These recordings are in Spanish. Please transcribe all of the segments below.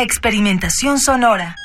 Experimentación sonora.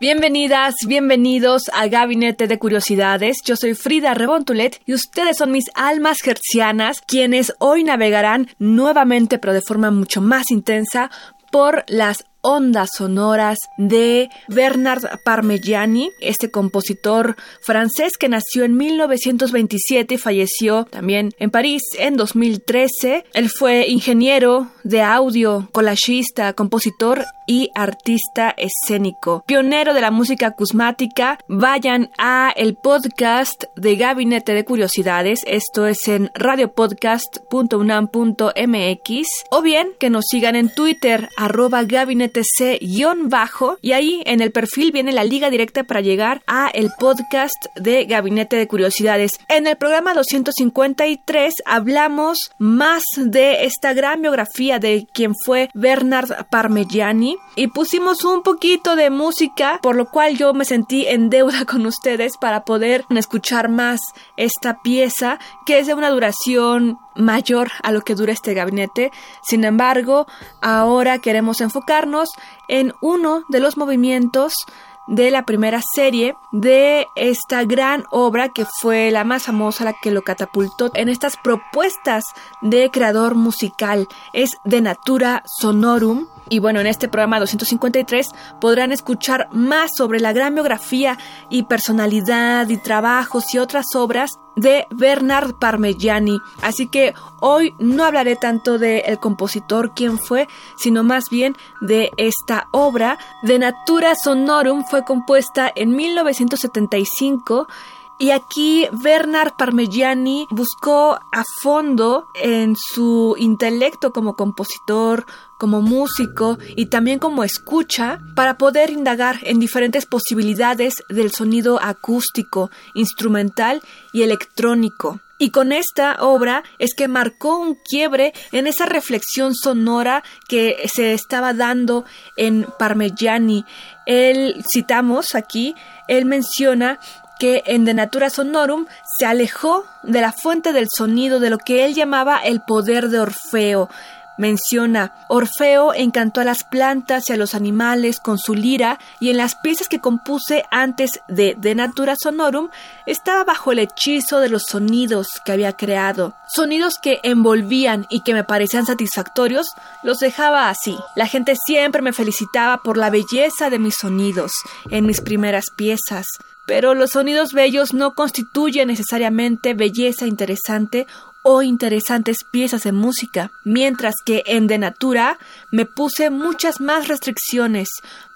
Bienvenidas, bienvenidos a Gabinete de Curiosidades. Yo soy Frida Rebontulet y ustedes son mis almas gercianas, quienes hoy navegarán nuevamente, pero de forma mucho más intensa, por las ondas sonoras de Bernard Parmigiani, este compositor francés que nació en 1927 y falleció también en París en 2013. Él fue ingeniero de audio, collagista, compositor y artista escénico. Pionero de la música acusmática, vayan a el podcast de Gabinete de Curiosidades, esto es en radiopodcast.unam.mx o bien que nos sigan en Twitter arroba gabinete c-bajo y ahí en el perfil viene la liga directa para llegar a el podcast de Gabinete de Curiosidades. En el programa 253 hablamos más de esta gran biografía de quien fue Bernard Parmigiani y pusimos un poquito de música, por lo cual yo me sentí en deuda con ustedes para poder escuchar más esta pieza que es de una duración mayor a lo que dura este gabinete. Sin embargo, ahora queremos enfocarnos en uno de los movimientos de la primera serie de esta gran obra que fue la más famosa, la que lo catapultó en estas propuestas de creador musical. Es de Natura Sonorum. Y bueno, en este programa 253 podrán escuchar más sobre la gran biografía y personalidad y trabajos y otras obras de Bernard Parmigiani. Así que hoy no hablaré tanto del el compositor, quién fue, sino más bien de esta obra. De Natura Sonorum fue compuesta en 1975 y aquí Bernard Parmigiani buscó a fondo en su intelecto como compositor, como músico y también como escucha para poder indagar en diferentes posibilidades del sonido acústico, instrumental y electrónico. Y con esta obra es que marcó un quiebre en esa reflexión sonora que se estaba dando en Parmigiani. Él, citamos aquí, él menciona que en De Natura Sonorum se alejó de la fuente del sonido de lo que él llamaba el poder de Orfeo. Menciona, Orfeo encantó a las plantas y a los animales con su lira y en las piezas que compuse antes de De Natura Sonorum estaba bajo el hechizo de los sonidos que había creado. Sonidos que envolvían y que me parecían satisfactorios, los dejaba así. La gente siempre me felicitaba por la belleza de mis sonidos en mis primeras piezas. Pero los sonidos bellos no constituyen necesariamente belleza interesante o interesantes piezas de música, mientras que en De Natura me puse muchas más restricciones,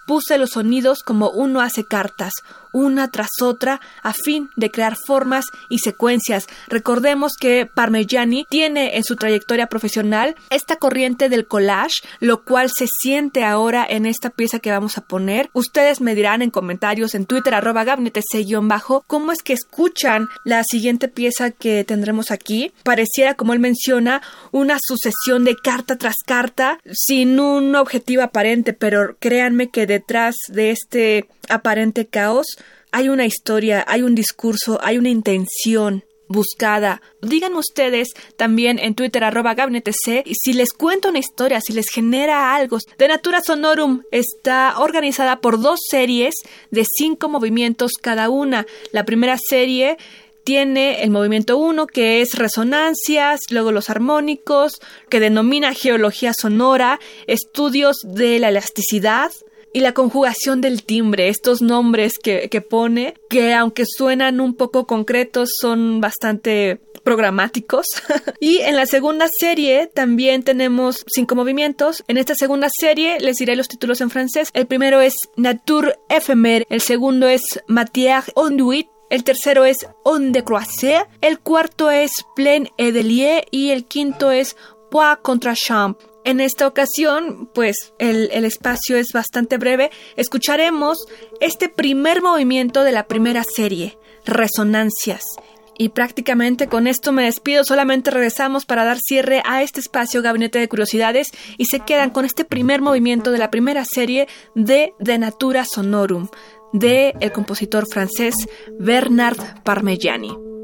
puse los sonidos como uno hace cartas, una tras otra, a fin de crear formas y secuencias. Recordemos que Parmigiani tiene en su trayectoria profesional esta corriente del collage, lo cual se siente ahora en esta pieza que vamos a poner. Ustedes me dirán en comentarios en Twitter arroba gabinete bajo cómo es que escuchan la siguiente pieza que tendremos aquí. Pareciera, como él menciona, una sucesión de carta tras carta sin un objetivo aparente, pero créanme que detrás de este aparente caos hay una historia, hay un discurso, hay una intención buscada. Digan ustedes también en Twitter arroba gabinete C si les cuento una historia, si les genera algo. De Natura Sonorum está organizada por dos series de cinco movimientos cada una. La primera serie tiene el movimiento 1 que es resonancias, luego los armónicos, que denomina geología sonora, estudios de la elasticidad, y la conjugación del timbre, estos nombres que, que pone, que aunque suenan un poco concretos, son bastante programáticos. y en la segunda serie también tenemos cinco movimientos. En esta segunda serie les diré los títulos en francés. El primero es Nature éphémère, el segundo es Matière Onduit, el tercero es On de el cuarto es Plein Edelier y el quinto es Poix contre Champ. En esta ocasión, pues el, espacio es bastante breve. Escucharemos este primer movimiento de la primera serie, Resonancias. Y prácticamente con esto me despido, solamente regresamos para dar cierre a este espacio Gabinete de Curiosidades y se quedan con este primer movimiento de la primera serie de De Natura Sonorum de el compositor francés Bernard Parmigiani.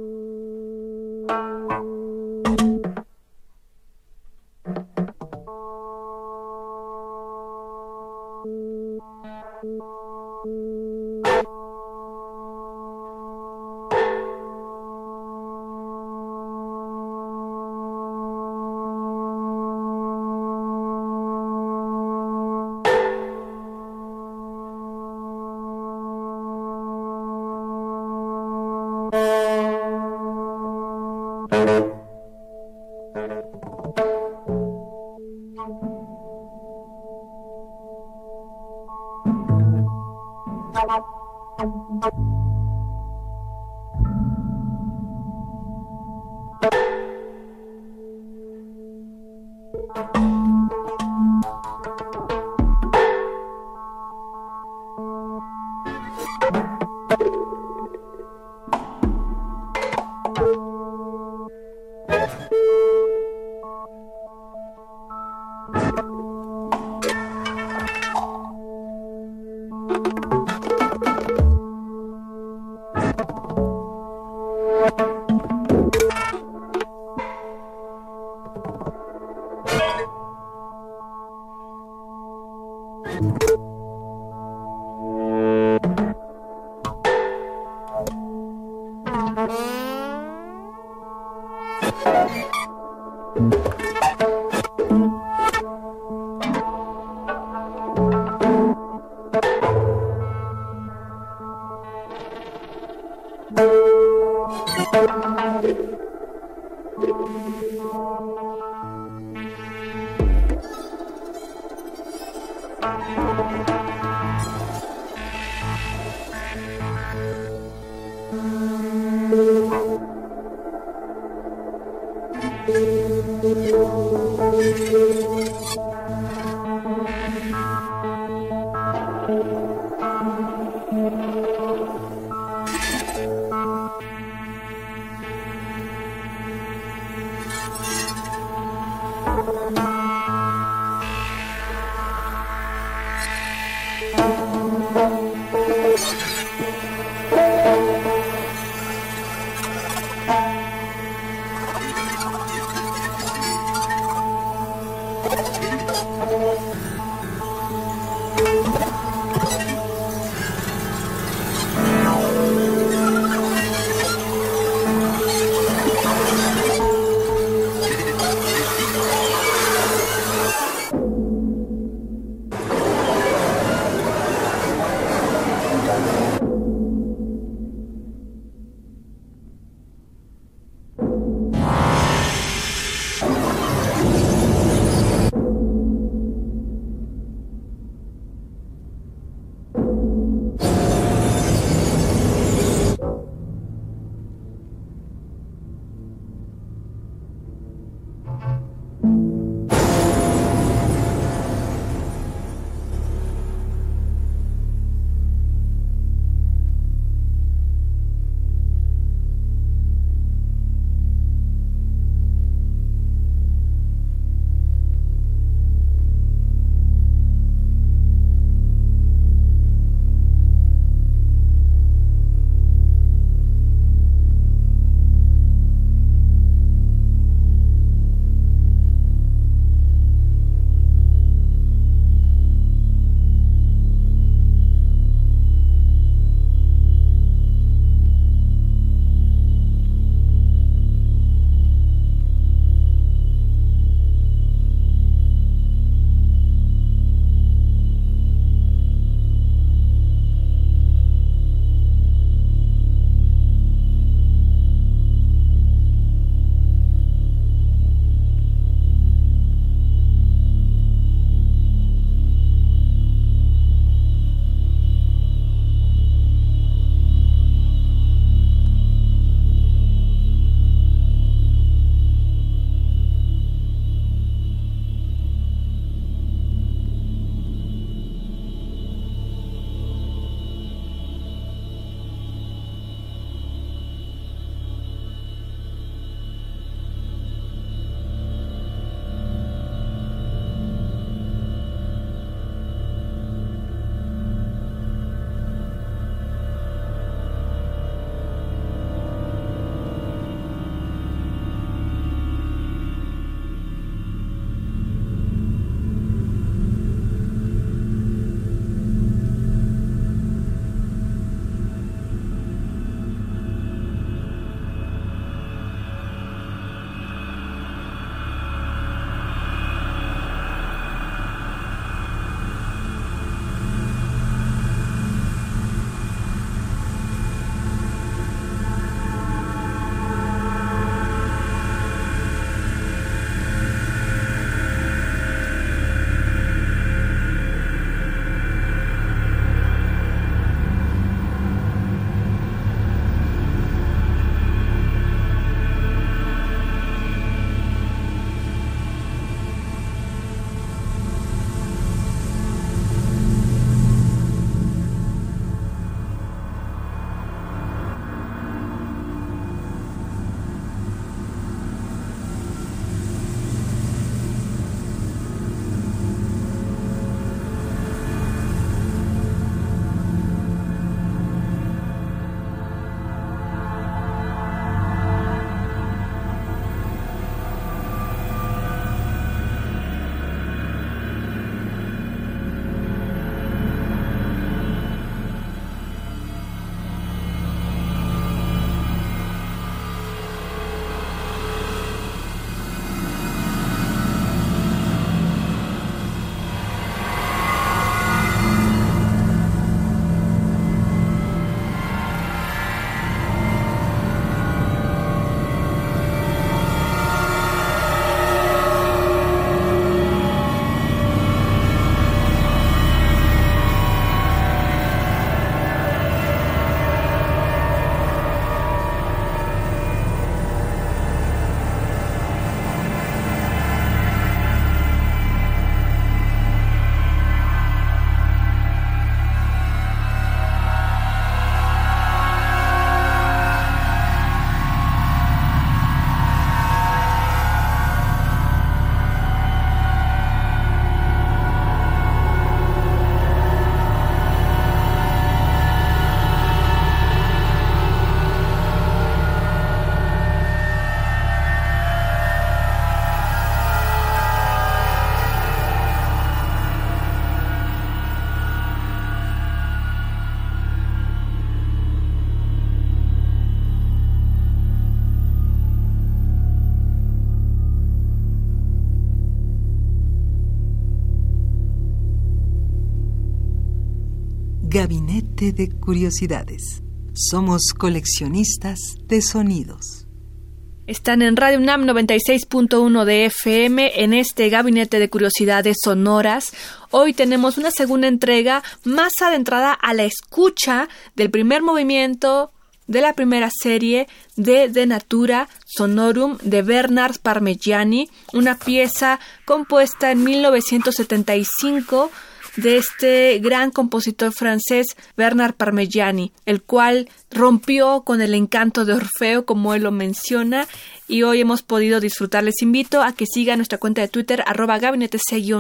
Gabinete de Curiosidades. Somos coleccionistas de sonidos. Están en Radio UNAM 96.1 de FM en este gabinete de curiosidades sonoras. Hoy tenemos una segunda entrega más adentrada a la escucha del primer movimiento de la primera serie de De Natura Sonorum de Bernard Parmigiani, una pieza compuesta en 1975 de este gran compositor francés Bernard Parmigiani, el cual rompió con el encanto de Orfeo, como él lo menciona, y hoy hemos podido disfrutar. Les invito a que sigan nuestra cuenta de Twitter, arroba gabinete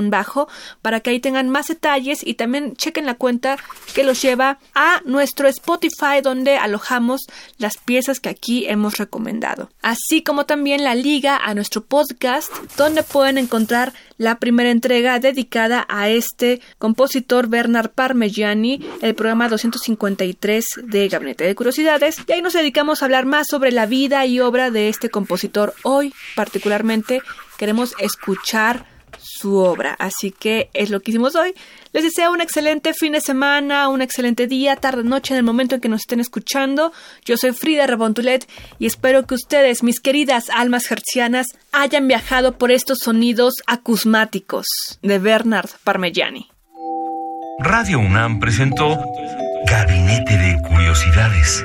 bajo para que ahí tengan más detalles y también chequen la cuenta que los lleva a nuestro Spotify, donde alojamos las piezas que aquí hemos recomendado. Así como también la liga a nuestro podcast, donde pueden encontrar la primera entrega dedicada a este compositor Bernard Parmigiani, el programa 253 de Gabinete de Curiosidades, y ahí nos dedicamos a hablar más sobre la vida y obra de este Hoy particularmente queremos escuchar su obra. Así que es lo que hicimos hoy. Les deseo un excelente fin de semana, un excelente día, tarde, noche, en el momento en que nos estén escuchando. Yo soy Frida Rebontulet y espero que ustedes, mis queridas almas hercianas, hayan viajado por estos sonidos acusmáticos de Bernard Parmigiani. Radio UNAM presentó Gabinete de Curiosidades